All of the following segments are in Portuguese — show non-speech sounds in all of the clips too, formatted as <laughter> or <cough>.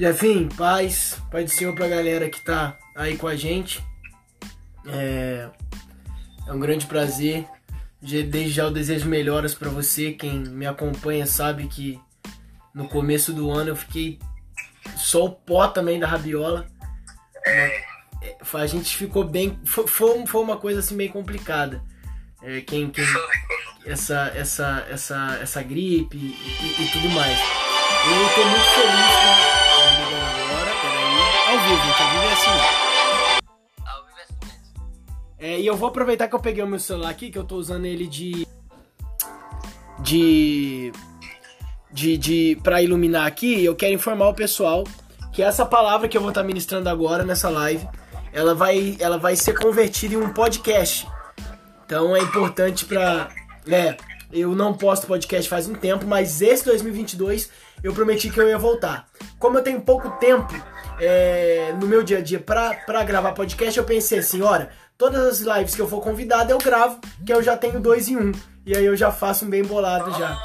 Jefim, paz, paz do Senhor pra galera que tá aí com a gente. É, é um grande prazer. Desde já eu desejo melhoras para você. Quem me acompanha sabe que no começo do ano eu fiquei só o pó também da rabiola. É, a gente ficou bem. Foi, foi uma coisa assim bem complicada. É, quem, quem, essa, essa, essa, essa gripe e, e, e tudo mais. Eu tô muito feliz com agora, peraí. Ao vivo, gente, ao vivo é assim. Ao vivo é assim mesmo. É, e eu vou aproveitar que eu peguei o meu celular aqui, que eu tô usando ele de. De. De. de pra iluminar aqui, e eu quero informar o pessoal que essa palavra que eu vou estar tá ministrando agora nessa live, ela vai, ela vai ser convertida em um podcast. Então é importante pra. É, eu não posto podcast faz um tempo, mas esse 2022 eu prometi que eu ia voltar. Como eu tenho pouco tempo é, no meu dia a dia pra, pra gravar podcast, eu pensei assim, olha, todas as lives que eu for convidado eu gravo, que eu já tenho dois em um. E aí eu já faço um bem bolado já.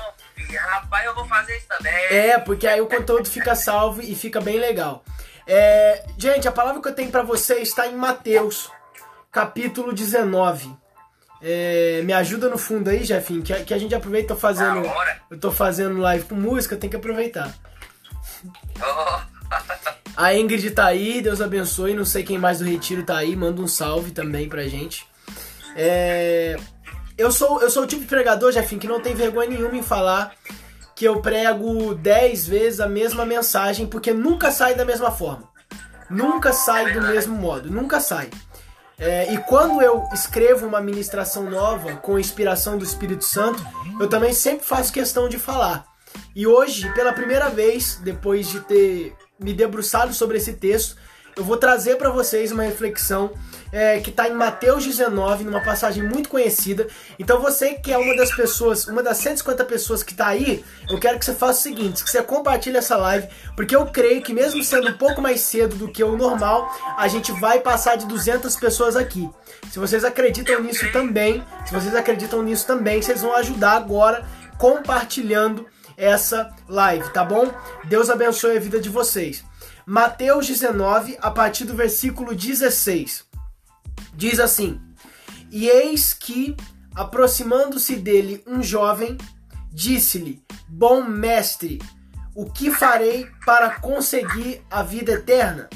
Rapaz, eu vou fazer isso também. É, porque aí o conteúdo fica salvo e fica bem legal. É, gente, a palavra que eu tenho para você está em Mateus, capítulo 19. É, me ajuda no fundo aí, Jefinho, que, que a gente aproveita fazendo. Eu tô fazendo live com música, tem que aproveitar. Oh. <laughs> A Ingrid tá aí, Deus abençoe. Não sei quem mais do Retiro tá aí, manda um salve também pra gente. É, eu, sou, eu sou o tipo de pregador, Jefinho, que não tem vergonha nenhuma em falar que eu prego 10 vezes a mesma mensagem, porque nunca sai da mesma forma. Nunca sai do mesmo modo, nunca sai. É, e quando eu escrevo uma ministração nova com inspiração do Espírito Santo, eu também sempre faço questão de falar. E hoje, pela primeira vez, depois de ter me debruçado sobre esse texto, eu vou trazer para vocês uma reflexão é, que está em Mateus 19, numa passagem muito conhecida. Então você que é uma das pessoas, uma das 150 pessoas que está aí, eu quero que você faça o seguinte, que você compartilhe essa live, porque eu creio que mesmo sendo um pouco mais cedo do que o normal, a gente vai passar de 200 pessoas aqui. Se vocês acreditam nisso também, se vocês acreditam nisso também, vocês vão ajudar agora compartilhando essa live, tá bom? Deus abençoe a vida de vocês. Mateus 19, a partir do versículo 16. Diz assim: E eis que, aproximando-se dele um jovem, disse-lhe: Bom mestre, o que farei para conseguir a vida eterna?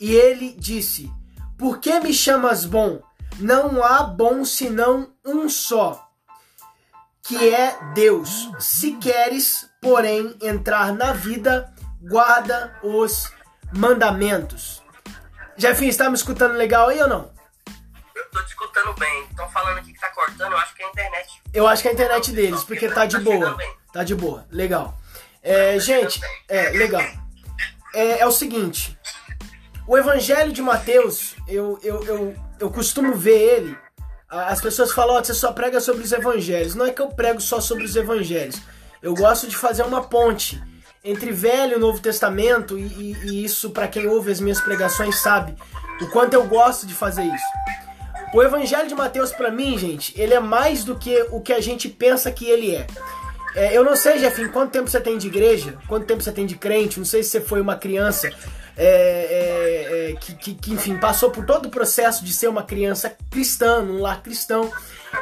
E ele disse: Por que me chamas bom? Não há bom senão um só, que é Deus. Se queres, porém, entrar na vida, guarda os mandamentos. Jefinho, está me escutando legal aí ou não? Eu tô te escutando bem. Estão falando aqui que tá cortando, eu acho que é a internet. Eu acho que é a internet deles, porque tá de boa. Tá de boa, legal. É, gente, é, legal. É, é o seguinte. O Evangelho de Mateus, eu, eu, eu, eu costumo ver ele. As pessoas falam, oh, você só prega sobre os evangelhos. Não é que eu prego só sobre os evangelhos. Eu gosto de fazer uma ponte entre Velho e Novo Testamento, e, e, e isso, para quem ouve as minhas pregações, sabe o quanto eu gosto de fazer isso. O Evangelho de Mateus, para mim, gente, ele é mais do que o que a gente pensa que ele é. é eu não sei, Jeff, quanto tempo você tem de igreja, quanto tempo você tem de crente, não sei se você foi uma criança é, é, é, que, que, que, enfim, passou por todo o processo de ser uma criança cristã, num lar cristão.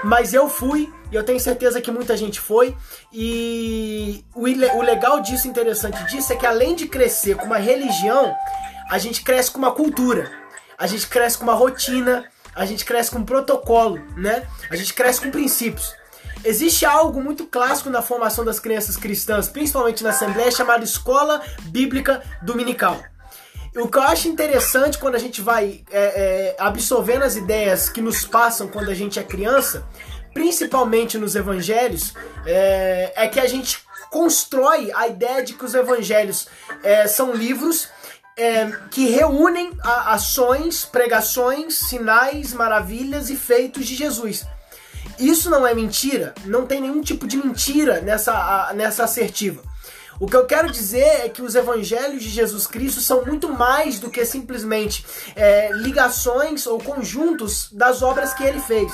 Mas eu fui, e eu tenho certeza que muita gente foi. E o, o legal disso, interessante disso, é que além de crescer com uma religião, a gente cresce com uma cultura. A gente cresce com uma rotina, a gente cresce com um protocolo, né? A gente cresce com princípios. Existe algo muito clássico na formação das crianças cristãs, principalmente na Assembleia, chamado Escola Bíblica Dominical. O que eu acho interessante quando a gente vai é, é, absorvendo as ideias que nos passam quando a gente é criança, principalmente nos evangelhos, é, é que a gente constrói a ideia de que os evangelhos é, são livros é, que reúnem a, ações, pregações, sinais, maravilhas e feitos de Jesus. Isso não é mentira, não tem nenhum tipo de mentira nessa, a, nessa assertiva. O que eu quero dizer é que os evangelhos de Jesus Cristo são muito mais do que simplesmente é, ligações ou conjuntos das obras que ele fez.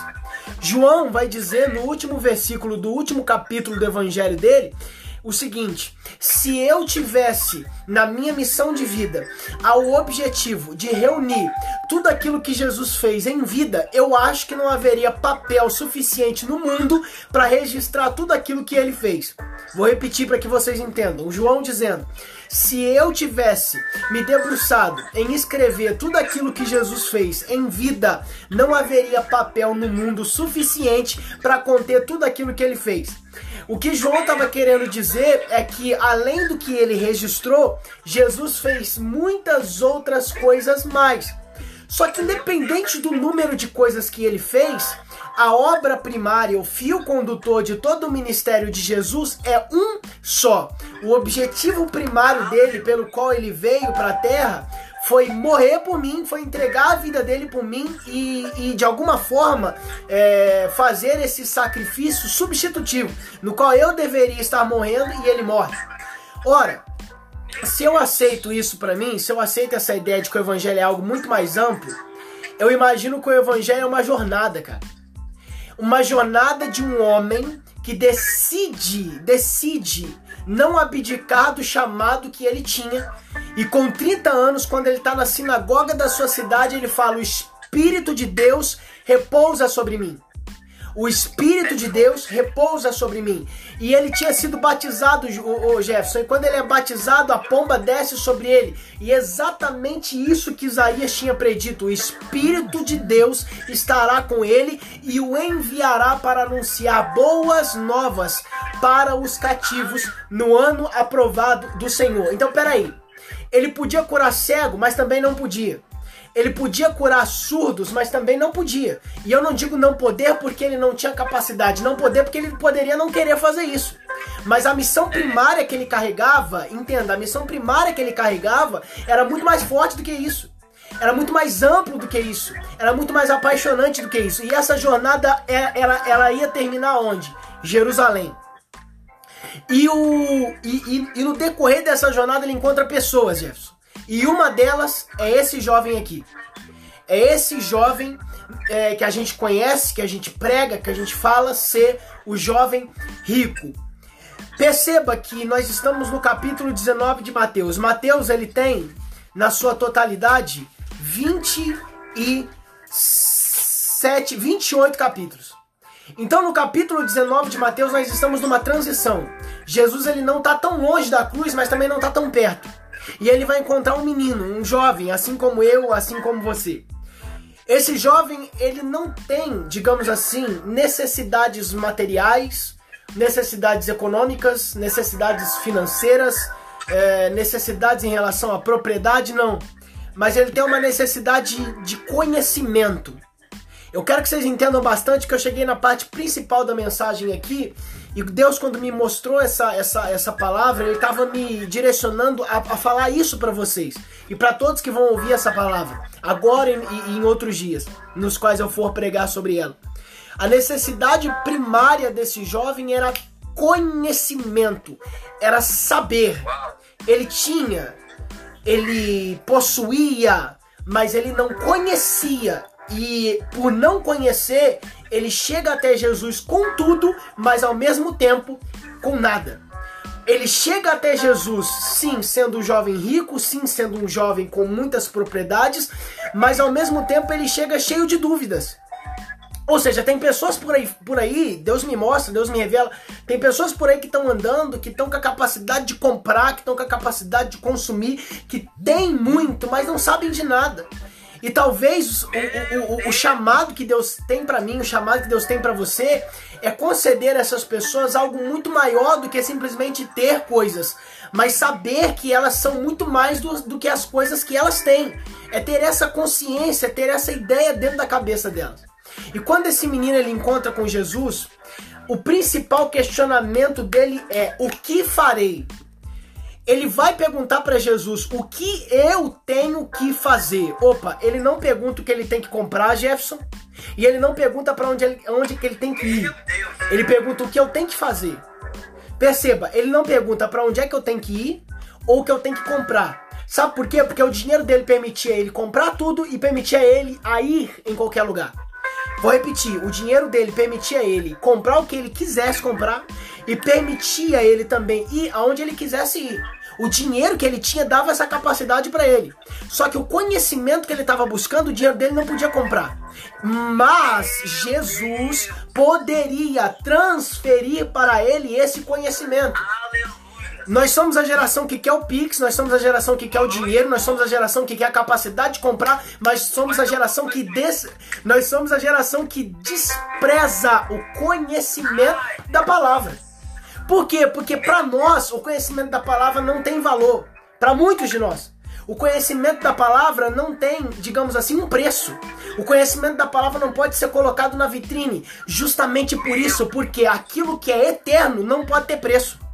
João vai dizer no último versículo do último capítulo do evangelho dele o seguinte: se eu tivesse na minha missão de vida ao objetivo de reunir tudo aquilo que Jesus fez em vida, eu acho que não haveria papel suficiente no mundo para registrar tudo aquilo que ele fez. Vou repetir para que vocês entendam. O João dizendo: se eu tivesse me debruçado em escrever tudo aquilo que Jesus fez em vida, não haveria papel no mundo suficiente para conter tudo aquilo que ele fez. O que João estava querendo dizer é que, além do que ele registrou, Jesus fez muitas outras coisas mais. Só que, independente do número de coisas que ele fez, a obra primária, o fio condutor de todo o ministério de Jesus é um só. O objetivo primário dele, pelo qual ele veio para a terra, foi morrer por mim, foi entregar a vida dele por mim e, e de alguma forma é, fazer esse sacrifício substitutivo, no qual eu deveria estar morrendo e ele morre. Ora, se eu aceito isso para mim, se eu aceito essa ideia de que o evangelho é algo muito mais amplo, eu imagino que o evangelho é uma jornada, cara uma jornada de um homem que decide, decide não abdicar do chamado que ele tinha. E com 30 anos, quando ele está na sinagoga da sua cidade, ele fala: O Espírito de Deus repousa sobre mim o Espírito de Deus repousa sobre mim. E ele tinha sido batizado, o, Jefferson, e quando ele é batizado, a pomba desce sobre ele. E exatamente isso que Isaías tinha predito: o Espírito de Deus estará com ele e o enviará para anunciar boas novas para os cativos no ano aprovado do Senhor. Então, peraí. Ele podia curar cego, mas também não podia. Ele podia curar surdos, mas também não podia. E eu não digo não poder porque ele não tinha capacidade, não poder porque ele poderia não querer fazer isso. Mas a missão primária que ele carregava, entenda, a missão primária que ele carregava era muito mais forte do que isso. Era muito mais amplo do que isso. Era muito mais apaixonante do que isso. E essa jornada, ela, é, ela, ela ia terminar onde? Jerusalém. E, o, e, e, e no decorrer dessa jornada ele encontra pessoas, Jefferson e uma delas é esse jovem aqui. É esse jovem é, que a gente conhece, que a gente prega, que a gente fala ser o jovem rico. Perceba que nós estamos no capítulo 19 de Mateus. Mateus ele tem, na sua totalidade, 27, 28 capítulos. Então no capítulo 19 de Mateus nós estamos numa transição. Jesus ele não está tão longe da cruz, mas também não está tão perto. E ele vai encontrar um menino, um jovem, assim como eu, assim como você. Esse jovem, ele não tem, digamos assim, necessidades materiais, necessidades econômicas, necessidades financeiras, é, necessidades em relação à propriedade, não. Mas ele tem uma necessidade de conhecimento. Eu quero que vocês entendam bastante que eu cheguei na parte principal da mensagem aqui e Deus, quando me mostrou essa, essa, essa palavra, Ele estava me direcionando a, a falar isso para vocês e para todos que vão ouvir essa palavra, agora e, e em outros dias, nos quais eu for pregar sobre ela. A necessidade primária desse jovem era conhecimento, era saber. Ele tinha, ele possuía, mas ele não conhecia. E por não conhecer, ele chega até Jesus com tudo, mas ao mesmo tempo com nada. Ele chega até Jesus, sim, sendo um jovem rico, sim, sendo um jovem com muitas propriedades, mas ao mesmo tempo ele chega cheio de dúvidas. Ou seja, tem pessoas por aí, por aí, Deus me mostra, Deus me revela, tem pessoas por aí que estão andando, que estão com a capacidade de comprar, que estão com a capacidade de consumir, que tem muito, mas não sabem de nada. E talvez o, o, o, o chamado que Deus tem para mim, o chamado que Deus tem para você, é conceder a essas pessoas algo muito maior do que simplesmente ter coisas, mas saber que elas são muito mais do, do que as coisas que elas têm. É ter essa consciência, é ter essa ideia dentro da cabeça delas. E quando esse menino ele encontra com Jesus, o principal questionamento dele é: o que farei? Ele vai perguntar para Jesus o que eu tenho que fazer. Opa, ele não pergunta o que ele tem que comprar, Jefferson, e ele não pergunta para onde, ele, onde que ele tem que ir. Ele pergunta o que eu tenho que fazer. Perceba, ele não pergunta para onde é que eu tenho que ir ou o que eu tenho que comprar. Sabe por quê? Porque o dinheiro dele permitia ele comprar tudo e permitia ele a ir em qualquer lugar. Vou repetir, o dinheiro dele permitia ele comprar o que ele quisesse comprar e permitia ele também ir aonde ele quisesse ir. O dinheiro que ele tinha dava essa capacidade para ele. Só que o conhecimento que ele estava buscando, o dinheiro dele não podia comprar. Mas Jesus poderia transferir para ele esse conhecimento. Aleluia. Nós somos a geração que quer o Pix, nós somos a geração que quer o dinheiro, nós somos a geração que quer a capacidade de comprar, mas somos a geração que des... nós somos a geração que despreza o conhecimento da palavra. Por quê? Porque para nós o conhecimento da palavra não tem valor. Para muitos de nós. O conhecimento da palavra não tem, digamos assim, um preço. O conhecimento da palavra não pode ser colocado na vitrine, justamente por isso, porque aquilo que é eterno não pode ter preço.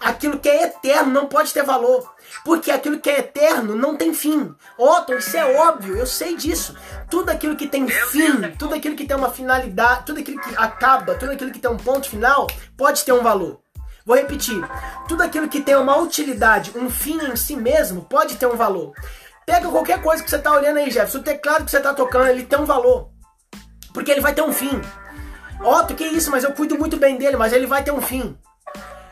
Aquilo que é eterno não pode ter valor. Porque aquilo que é eterno não tem fim. Otto, isso é óbvio, eu sei disso. Tudo aquilo que tem fim, tudo aquilo que tem uma finalidade, tudo aquilo que acaba, tudo aquilo que tem um ponto final, pode ter um valor. Vou repetir. Tudo aquilo que tem uma utilidade, um fim em si mesmo, pode ter um valor. Pega qualquer coisa que você está olhando aí, Jefferson. O teclado que você está tocando, ele tem um valor. Porque ele vai ter um fim. Otto, que isso, mas eu cuido muito bem dele, mas ele vai ter um fim.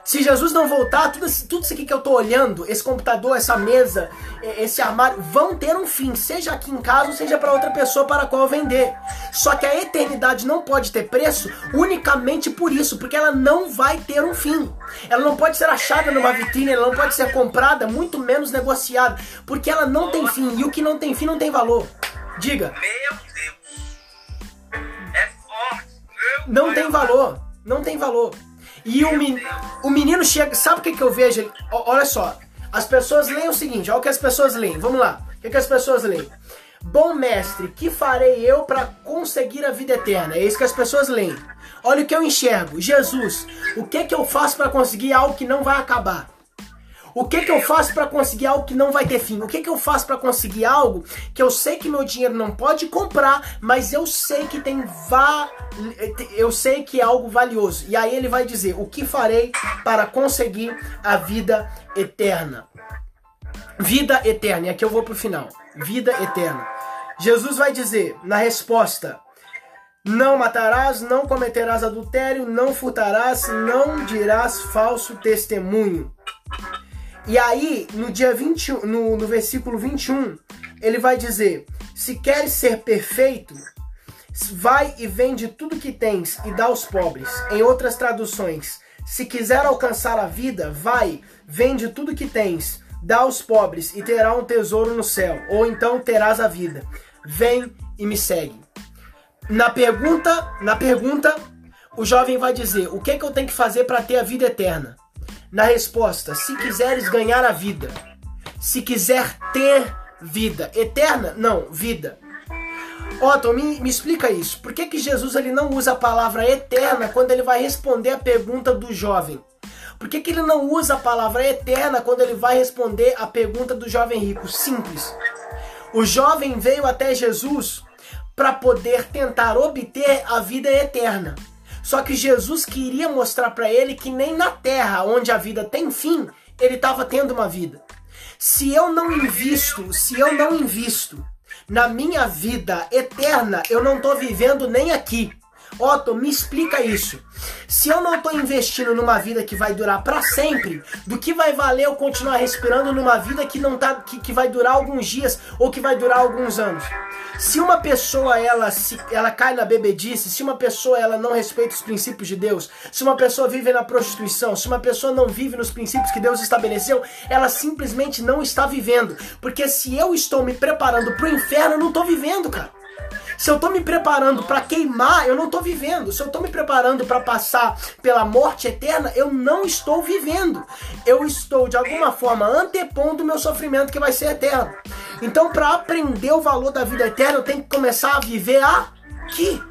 Se Jesus não voltar, tudo, tudo isso aqui que eu tô olhando, esse computador, essa mesa, esse armário, vão ter um fim, seja aqui em casa, ou seja para outra pessoa para a qual vender. Só que a eternidade não pode ter preço unicamente por isso, porque ela não vai ter um fim. Ela não pode ser achada numa vitrine, ela não pode ser comprada, muito menos negociada, porque ela não tem fim, e o que não tem fim não tem valor. Diga. Meu Deus. É forte. Meu Não tem valor, não tem valor. E o, men- o menino chega, sabe o que, que eu vejo? Ó, Olha só, as pessoas leem o seguinte, olha o que as pessoas leem, vamos lá. O que, que as pessoas leem? Bom mestre, que farei eu para conseguir a vida eterna? É isso que as pessoas leem. Olha o que eu enxergo. Jesus, o que, que eu faço para conseguir algo que não vai acabar? O que que eu faço para conseguir algo que não vai ter fim? O que que eu faço para conseguir algo que eu sei que meu dinheiro não pode comprar, mas eu sei que tem va eu sei que é algo valioso. E aí ele vai dizer: "O que farei para conseguir a vida eterna?" Vida eterna. E aqui eu vou pro final. Vida eterna. Jesus vai dizer na resposta: não matarás, não cometerás adultério, não furtarás, não dirás falso testemunho. E aí, no dia 20, no, no versículo 21, ele vai dizer: Se queres ser perfeito, vai e vende tudo que tens e dá aos pobres. Em outras traduções, se quiser alcançar a vida, vai, vende tudo que tens, dá aos pobres e terá um tesouro no céu, ou então terás a vida. Vem e me segue. Na pergunta, na pergunta, o jovem vai dizer: "O que é que eu tenho que fazer para ter a vida eterna?" Na resposta: "Se quiseres ganhar a vida, se quiser ter vida eterna, não, vida." Otto, me, me explica isso. Por que, que Jesus ele não usa a palavra eterna quando ele vai responder a pergunta do jovem? Por que, que ele não usa a palavra eterna quando ele vai responder a pergunta do jovem rico? Simples. O jovem veio até Jesus para poder tentar obter a vida eterna. Só que Jesus queria mostrar para ele que nem na terra, onde a vida tem fim, ele estava tendo uma vida. Se eu não invisto, se eu não invisto na minha vida eterna, eu não estou vivendo nem aqui. Otto, me explica isso. Se eu não estou investindo numa vida que vai durar para sempre, do que vai valer eu continuar respirando numa vida que não tá que, que vai durar alguns dias ou que vai durar alguns anos? Se uma pessoa ela se ela cai na bebedice, se uma pessoa ela não respeita os princípios de Deus, se uma pessoa vive na prostituição, se uma pessoa não vive nos princípios que Deus estabeleceu, ela simplesmente não está vivendo, porque se eu estou me preparando para o inferno, eu não estou vivendo, cara. Se eu tô me preparando para queimar, eu não tô vivendo. Se eu tô me preparando para passar pela morte eterna, eu não estou vivendo. Eu estou de alguma forma antepondo o meu sofrimento que vai ser eterno. Então, para aprender o valor da vida eterna, eu tenho que começar a viver aqui.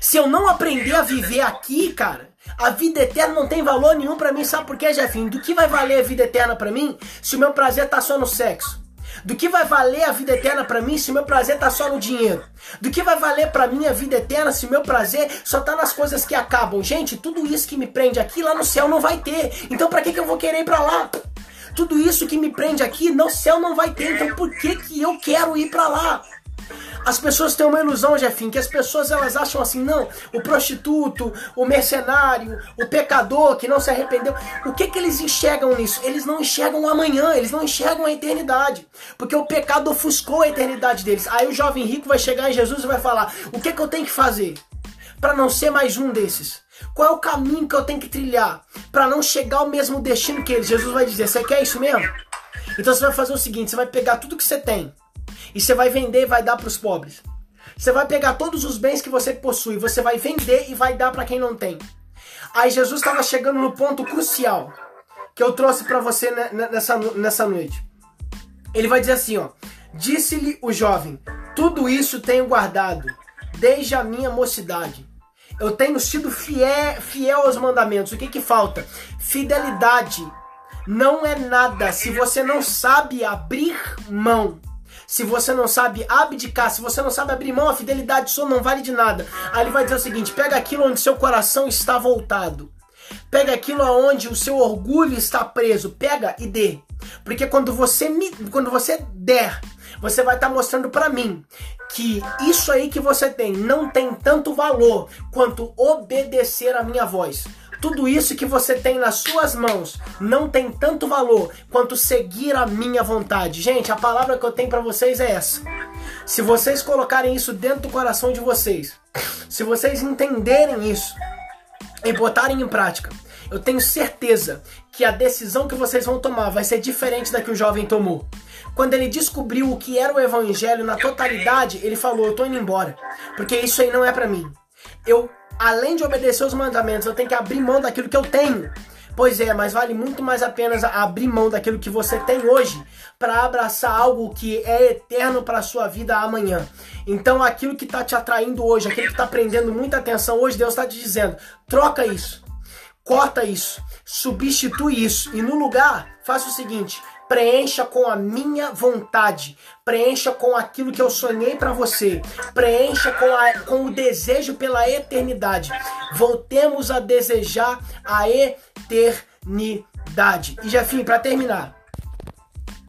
Se eu não aprender a viver aqui, cara, a vida eterna não tem valor nenhum para mim. Sabe por quê, Jefinho? Do que vai valer a vida eterna para mim se o meu prazer tá só no sexo? Do que vai valer a vida eterna para mim se meu prazer tá só no dinheiro? Do que vai valer para mim a vida eterna se meu prazer só tá nas coisas que acabam? Gente, tudo isso que me prende aqui lá no céu não vai ter. Então para que que eu vou querer ir para lá? Tudo isso que me prende aqui no céu não vai ter. Então por que que eu quero ir para lá? As pessoas têm uma ilusão, Jefinho, que as pessoas elas acham assim, não, o prostituto, o mercenário, o pecador que não se arrependeu. O que que eles enxergam nisso? Eles não enxergam o amanhã, eles não enxergam a eternidade. Porque o pecado ofuscou a eternidade deles. Aí o jovem rico vai chegar em Jesus e vai falar: "O que que eu tenho que fazer para não ser mais um desses?" Qual é o caminho que eu tenho que trilhar para não chegar ao mesmo destino que eles? Jesus vai dizer: Você quer isso mesmo? Então você vai fazer o seguinte: você vai pegar tudo que você tem e você vai vender e vai dar para os pobres. Você vai pegar todos os bens que você possui, você vai vender e vai dar para quem não tem. Aí Jesus estava chegando no ponto crucial que eu trouxe para você nessa, nessa noite. Ele vai dizer assim, ó: Disse-lhe o jovem: Tudo isso tenho guardado desde a minha mocidade. Eu tenho sido fiel, fiel aos mandamentos. O que que falta? Fidelidade não é nada se você não sabe abrir mão. Se você não sabe abdicar, se você não sabe abrir mão, a fidelidade sua não vale de nada. Aí ele vai dizer o seguinte: pega aquilo onde seu coração está voltado. Pega aquilo aonde o seu orgulho está preso. Pega e dê. Porque quando você me, quando você der, você vai estar tá mostrando para mim que isso aí que você tem não tem tanto valor quanto obedecer a minha voz. Tudo isso que você tem nas suas mãos não tem tanto valor quanto seguir a minha vontade. Gente, a palavra que eu tenho para vocês é essa. Se vocês colocarem isso dentro do coração de vocês, se vocês entenderem isso e botarem em prática, eu tenho certeza que a decisão que vocês vão tomar vai ser diferente da que o jovem tomou. Quando ele descobriu o que era o evangelho na totalidade, ele falou: "Eu tô indo embora, porque isso aí não é para mim. Eu além de obedecer os mandamentos, eu tenho que abrir mão daquilo que eu tenho. Pois é, mas vale muito mais a pena abrir mão daquilo que você tem hoje para abraçar algo que é eterno para a sua vida amanhã. Então, aquilo que está te atraindo hoje, aquilo que está prendendo muita atenção hoje, Deus está te dizendo: troca isso, corta isso, substitui isso e no lugar, faça o seguinte: preencha com a minha vontade, preencha com aquilo que eu sonhei para você, preencha com, a, com o desejo pela eternidade. Voltemos a desejar a eternidade. E Jefinho, para terminar,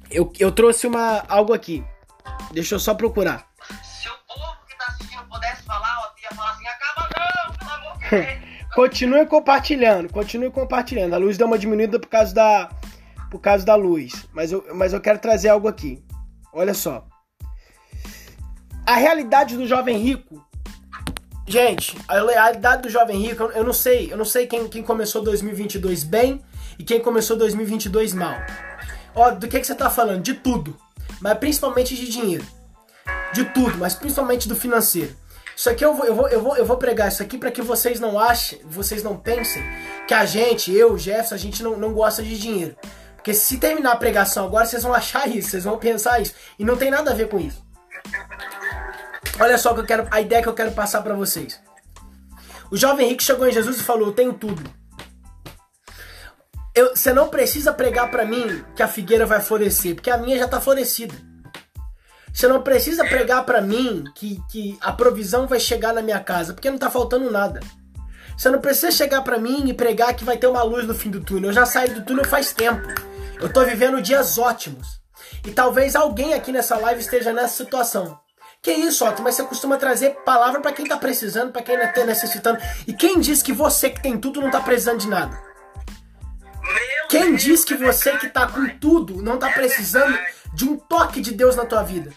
eu, eu trouxe uma algo aqui. Deixa eu só procurar. Se o povo que tá assistindo pudesse falar, ia falar assim: acaba não, pelo amor de <laughs> Deus. Continue compartilhando, continue compartilhando. A luz deu uma diminuída por causa da por causa da luz. Mas eu, mas eu quero trazer algo aqui. Olha só. A realidade do jovem rico. Gente, a realidade do jovem rico, eu não sei, eu não sei quem, quem começou 2022 bem e quem começou 2022 mal. Ó, do que, que você tá falando? De tudo. Mas principalmente de dinheiro. De tudo, mas principalmente do financeiro. Isso aqui eu vou, eu vou, eu vou, eu vou pregar isso aqui para que vocês não achem, vocês não pensem que a gente, eu, Jefferson, a gente não, não gosta de dinheiro. Porque se terminar a pregação agora, vocês vão achar isso, vocês vão pensar isso. E não tem nada a ver com isso. Olha só que eu quero, a ideia que eu quero passar para vocês. O jovem rico chegou em Jesus e falou: Eu tenho tudo. Eu, você não precisa pregar para mim que a figueira vai florescer, porque a minha já está florescida. Você não precisa pregar para mim que, que a provisão vai chegar na minha casa, porque não está faltando nada. Você não precisa chegar para mim e pregar que vai ter uma luz no fim do túnel. Eu já saí do túnel faz tempo. Eu tô vivendo dias ótimos. E talvez alguém aqui nessa live esteja nessa situação. Que isso, Otto, mas você costuma trazer palavra para quem tá precisando, para quem não tá necessitando. E quem diz que você que tem tudo não tá precisando de nada? Quem diz que você que tá com tudo não tá precisando de um toque de Deus na tua vida?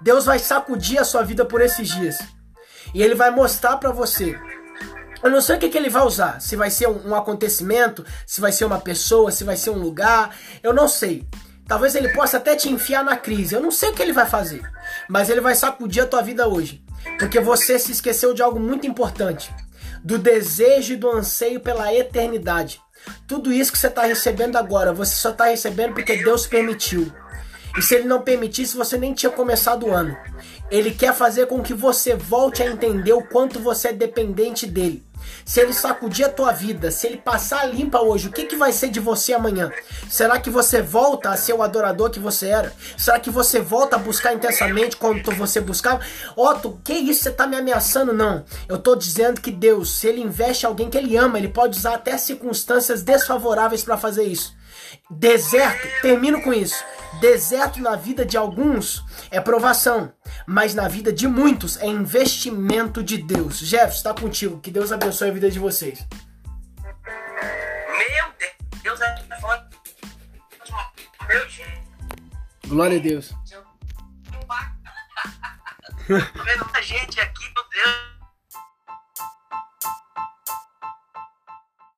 Deus vai sacudir a sua vida por esses dias. E ele vai mostrar para você eu não sei o que, que ele vai usar. Se vai ser um, um, acontecimento, se vai ser uma pessoa, se vai ser um lugar. Eu não sei. Talvez ele possa até te enfiar na crise. Eu não sei o que ele vai fazer. Mas ele vai sacudir a tua vida hoje. Porque você se esqueceu de algo muito importante: do desejo e do anseio pela eternidade. Tudo isso que você está recebendo agora, você só está recebendo porque Deus permitiu. E se ele não permitisse, você nem tinha começado o ano. Ele quer fazer com que você volte a entender o quanto você é dependente dele se ele sacudir a tua vida, se ele passar limpa hoje, o que, que vai ser de você amanhã? Será que você volta a ser o adorador que você era? Será que você volta a buscar intensamente como você buscava? Otto, que isso você tá me ameaçando? Não. Eu tô dizendo que Deus, se ele investe alguém que ele ama, ele pode usar até circunstâncias desfavoráveis para fazer isso. Deserto, termino com isso. Deserto na vida de alguns é provação, mas na vida de muitos é investimento de Deus. Jefferson, está contigo. Que Deus abençoe a vida de vocês. Meu Deus, Deus é foda. Meu Deus. Glória a Deus. <laughs> Tô vendo muita gente aqui